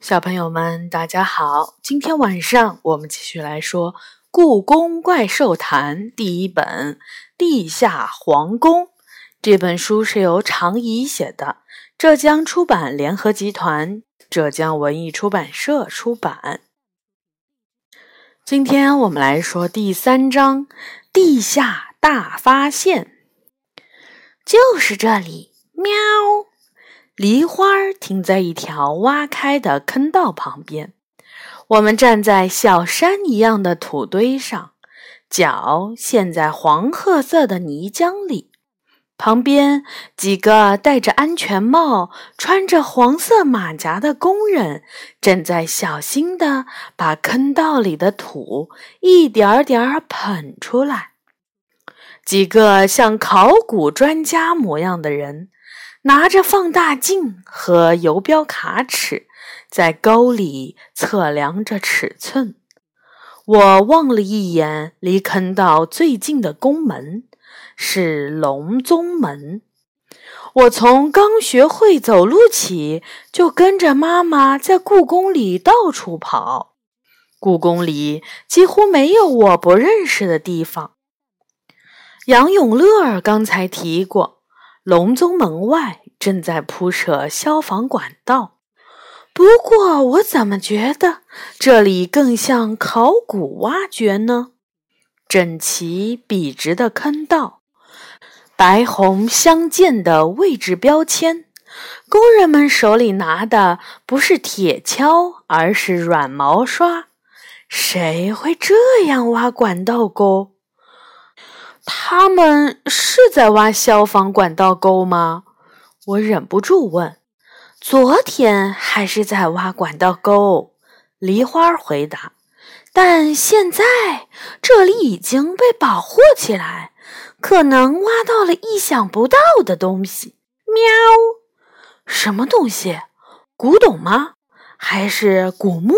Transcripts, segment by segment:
小朋友们，大家好！今天晚上我们继续来说《故宫怪兽谈》第一本《地下皇宫》。这本书是由常怡写的，浙江出版联合集团、浙江文艺出版社出版。今天我们来说第三章《地下大发现》，就是这里，喵。梨花停在一条挖开的坑道旁边，我们站在小山一样的土堆上，脚陷在黄褐色的泥浆里。旁边几个戴着安全帽、穿着黄色马甲的工人正在小心地把坑道里的土一点点捧出来。几个像考古专家模样的人。拿着放大镜和游标卡尺，在沟里测量着尺寸。我望了一眼离坑道最近的宫门，是隆宗门。我从刚学会走路起，就跟着妈妈在故宫里到处跑。故宫里几乎没有我不认识的地方。杨永乐刚才提过。隆宗门外正在铺设消防管道，不过我怎么觉得这里更像考古挖掘呢？整齐笔直的坑道，白红相间的位置标签，工人们手里拿的不是铁锹，而是软毛刷。谁会这样挖管道沟？他们是在挖消防管道沟吗？我忍不住问。昨天还是在挖管道沟，梨花回答。但现在这里已经被保护起来，可能挖到了意想不到的东西。喵！什么东西？古董吗？还是古墓？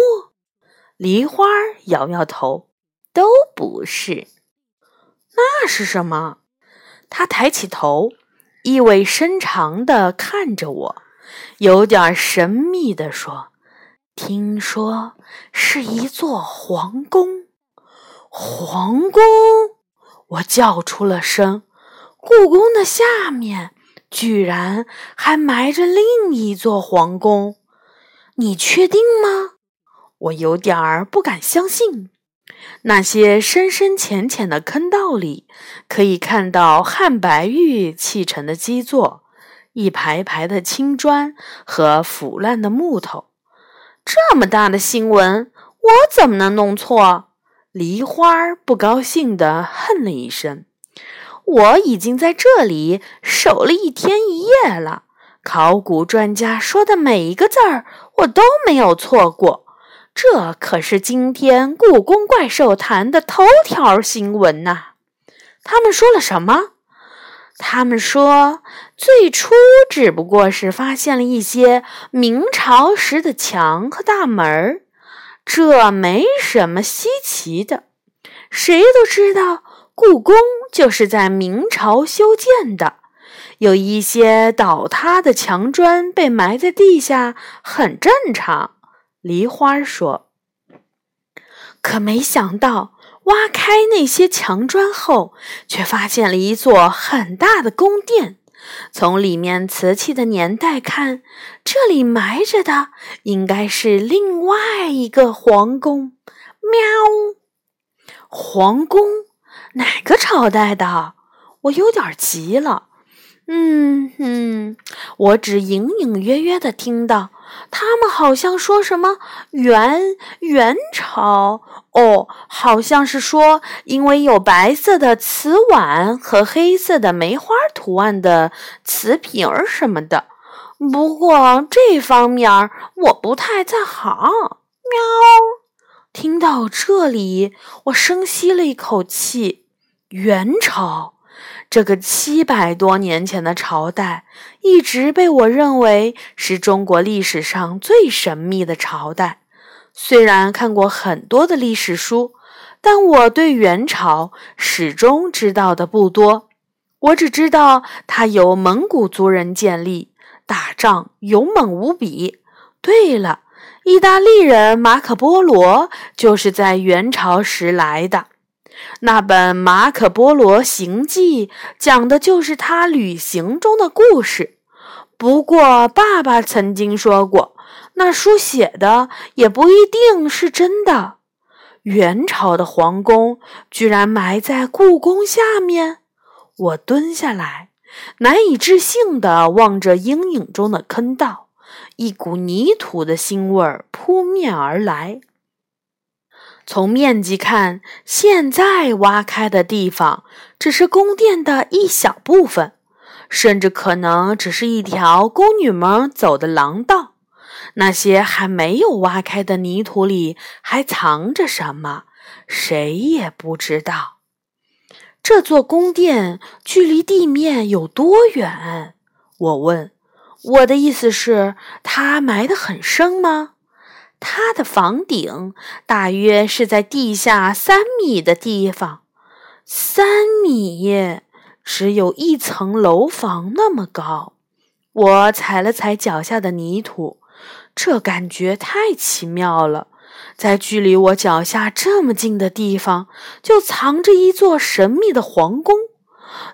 梨花摇摇头，都不是。是什么？他抬起头，意味深长地看着我，有点神秘地说：“听说是一座皇宫。”皇宫！我叫出了声。故宫的下面居然还埋着另一座皇宫，你确定吗？我有点儿不敢相信。那些深深浅浅的坑道里，可以看到汉白玉砌成的基座，一排排的青砖和腐烂的木头。这么大的新闻，我怎么能弄错？梨花不高兴地哼了一声。我已经在这里守了一天一夜了，考古专家说的每一个字儿，我都没有错过。这可是今天《故宫怪兽谈》的头条新闻呐！他们说了什么？他们说，最初只不过是发现了一些明朝时的墙和大门，这没什么稀奇的。谁都知道，故宫就是在明朝修建的，有一些倒塌的墙砖被埋在地下，很正常。梨花说：“可没想到，挖开那些墙砖后，却发现了一座很大的宫殿。从里面瓷器的年代看，这里埋着的应该是另外一个皇宫。”喵！皇宫？哪个朝代的？我有点急了。嗯哼，我只隐隐约约的听到。他们好像说什么元元朝哦，好像是说因为有白色的瓷碗和黑色的梅花图案的瓷瓶儿什么的。不过这方面我不太在行。喵！听到这里，我深吸了一口气。元朝。这个七百多年前的朝代，一直被我认为是中国历史上最神秘的朝代。虽然看过很多的历史书，但我对元朝始终知道的不多。我只知道它由蒙古族人建立，打仗勇猛无比。对了，意大利人马可·波罗就是在元朝时来的。那本《马可·波罗行记》讲的就是他旅行中的故事。不过，爸爸曾经说过，那书写的也不一定是真的。元朝的皇宫居然埋在故宫下面，我蹲下来，难以置信地望着阴影中的坑道，一股泥土的腥味儿扑面而来。从面积看，现在挖开的地方只是宫殿的一小部分，甚至可能只是一条宫女们走的廊道。那些还没有挖开的泥土里还藏着什么，谁也不知道。这座宫殿距离地面有多远？我问。我的意思是，它埋得很深吗？它的房顶大约是在地下三米的地方。三米，只有一层楼房那么高。我踩了踩脚下的泥土。这感觉太奇妙了，在距离我脚下这么近的地方，就藏着一座神秘的皇宫。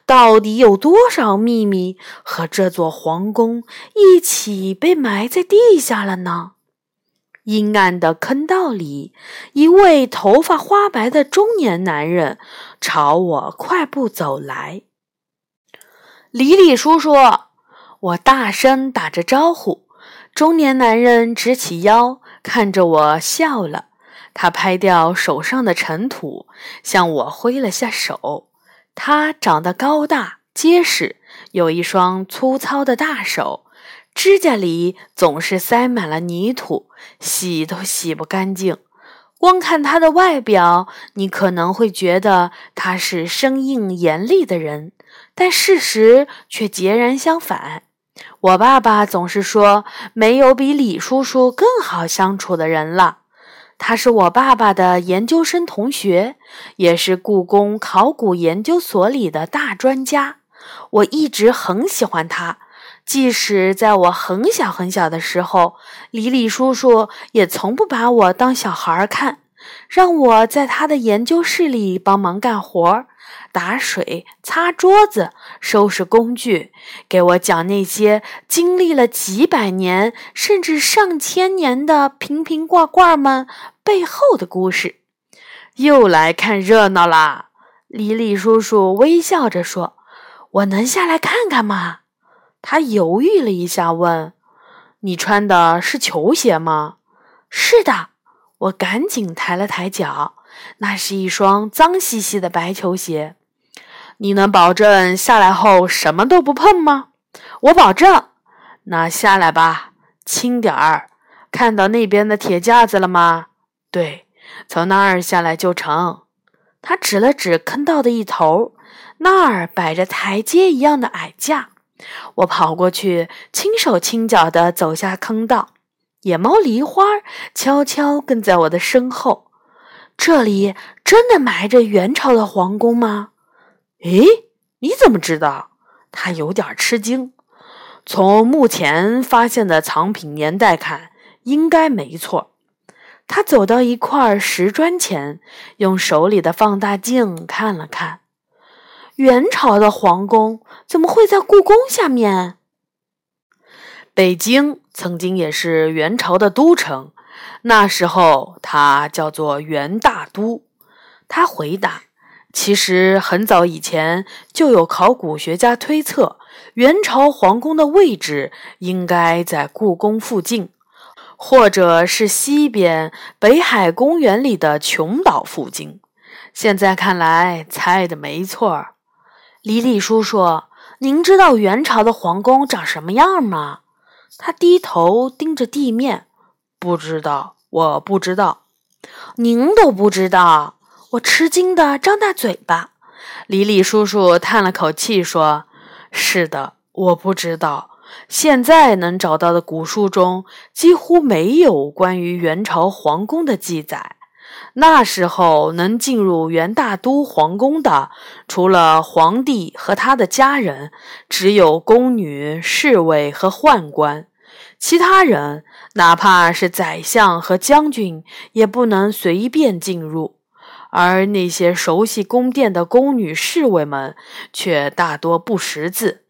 到底有多少秘密和这座皇宫一起被埋在地下了呢？阴暗的坑道里，一位头发花白的中年男人朝我快步走来。李李叔叔，我大声打着招呼。中年男人直起腰，看着我笑了。他拍掉手上的尘土，向我挥了下手。他长得高大结实，有一双粗糙的大手，指甲里总是塞满了泥土，洗都洗不干净。光看他的外表，你可能会觉得他是生硬严厉的人，但事实却截然相反。我爸爸总是说，没有比李叔叔更好相处的人了。他是我爸爸的研究生同学，也是故宫考古研究所里的大专家。我一直很喜欢他，即使在我很小很小的时候，李李叔叔也从不把我当小孩看，让我在他的研究室里帮忙干活儿。打水、擦桌子、收拾工具，给我讲那些经历了几百年甚至上千年的瓶瓶罐罐们背后的故事。又来看热闹啦！李李叔叔微笑着说：“我能下来看看吗？”他犹豫了一下，问：“你穿的是球鞋吗？”“是的。”我赶紧抬了抬脚，那是一双脏兮兮的白球鞋。你能保证下来后什么都不碰吗？我保证。那下来吧，轻点儿。看到那边的铁架子了吗？对，从那儿下来就成。他指了指坑道的一头，那儿摆着台阶一样的矮架。我跑过去，轻手轻脚地走下坑道。野猫梨花悄悄跟在我的身后。这里真的埋着元朝的皇宫吗？诶，你怎么知道？他有点吃惊。从目前发现的藏品年代看，应该没错。他走到一块石砖前，用手里的放大镜看了看。元朝的皇宫怎么会在故宫下面？北京曾经也是元朝的都城，那时候它叫做元大都。他回答。其实很早以前就有考古学家推测，元朝皇宫的位置应该在故宫附近，或者是西边北海公园里的琼岛附近。现在看来，猜的没错。李李叔叔，您知道元朝的皇宫长什么样吗？他低头盯着地面，不知道，我不知道，您都不知道。我吃惊地张大嘴巴，李李叔叔叹了口气说：“是的，我不知道。现在能找到的古书中几乎没有关于元朝皇宫的记载。那时候能进入元大都皇宫的，除了皇帝和他的家人，只有宫女、侍卫和宦官。其他人，哪怕是宰相和将军，也不能随便进入。而那些熟悉宫殿的宫女侍卫们，却大多不识字，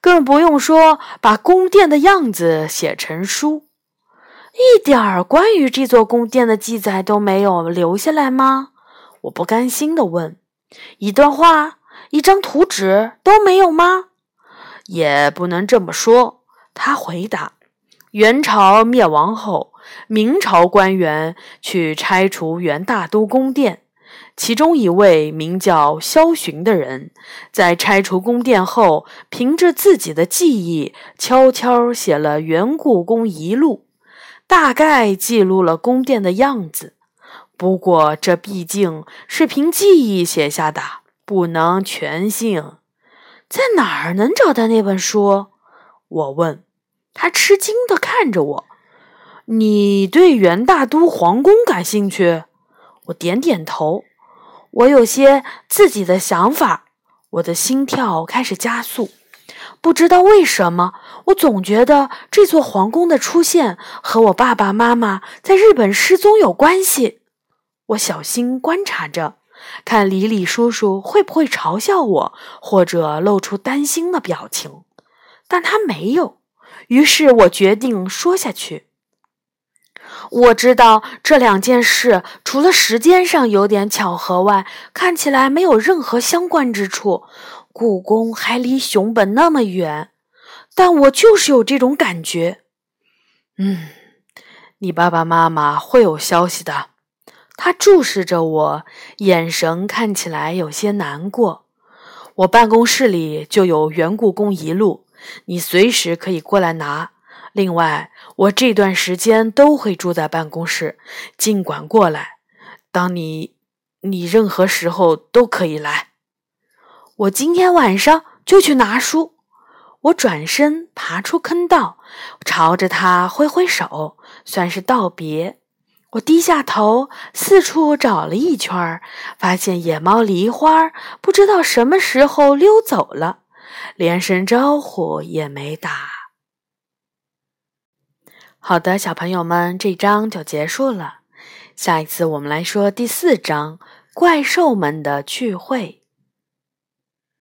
更不用说把宫殿的样子写成书。一点儿关于这座宫殿的记载都没有留下来吗？我不甘心地问。一段话、一张图纸都没有吗？也不能这么说，他回答。元朝灭亡后，明朝官员去拆除元大都宫殿。其中一位名叫萧洵的人，在拆除宫殿后，凭着自己的记忆，悄悄写了《元故宫遗录》，大概记录了宫殿的样子。不过，这毕竟是凭记忆写下的，不能全信。在哪儿能找到那本书？我问。他吃惊地看着我。你对元大都皇宫感兴趣？我点点头。我有些自己的想法，我的心跳开始加速。不知道为什么，我总觉得这座皇宫的出现和我爸爸妈妈在日本失踪有关系。我小心观察着，看李李叔叔会不会嘲笑我，或者露出担心的表情，但他没有。于是我决定说下去。我知道这两件事除了时间上有点巧合外，看起来没有任何相关之处。故宫还离熊本那么远，但我就是有这种感觉。嗯，你爸爸妈妈会有消息的。他注视着我，眼神看起来有些难过。我办公室里就有《原故宫遗录》，你随时可以过来拿。另外，我这段时间都会住在办公室，尽管过来。当你，你任何时候都可以来。我今天晚上就去拿书。我转身爬出坑道，朝着他挥挥手，算是道别。我低下头，四处找了一圈，发现野猫梨花不知道什么时候溜走了，连声招呼也没打。好的，小朋友们，这章就结束了。下一次我们来说第四章：怪兽们的聚会。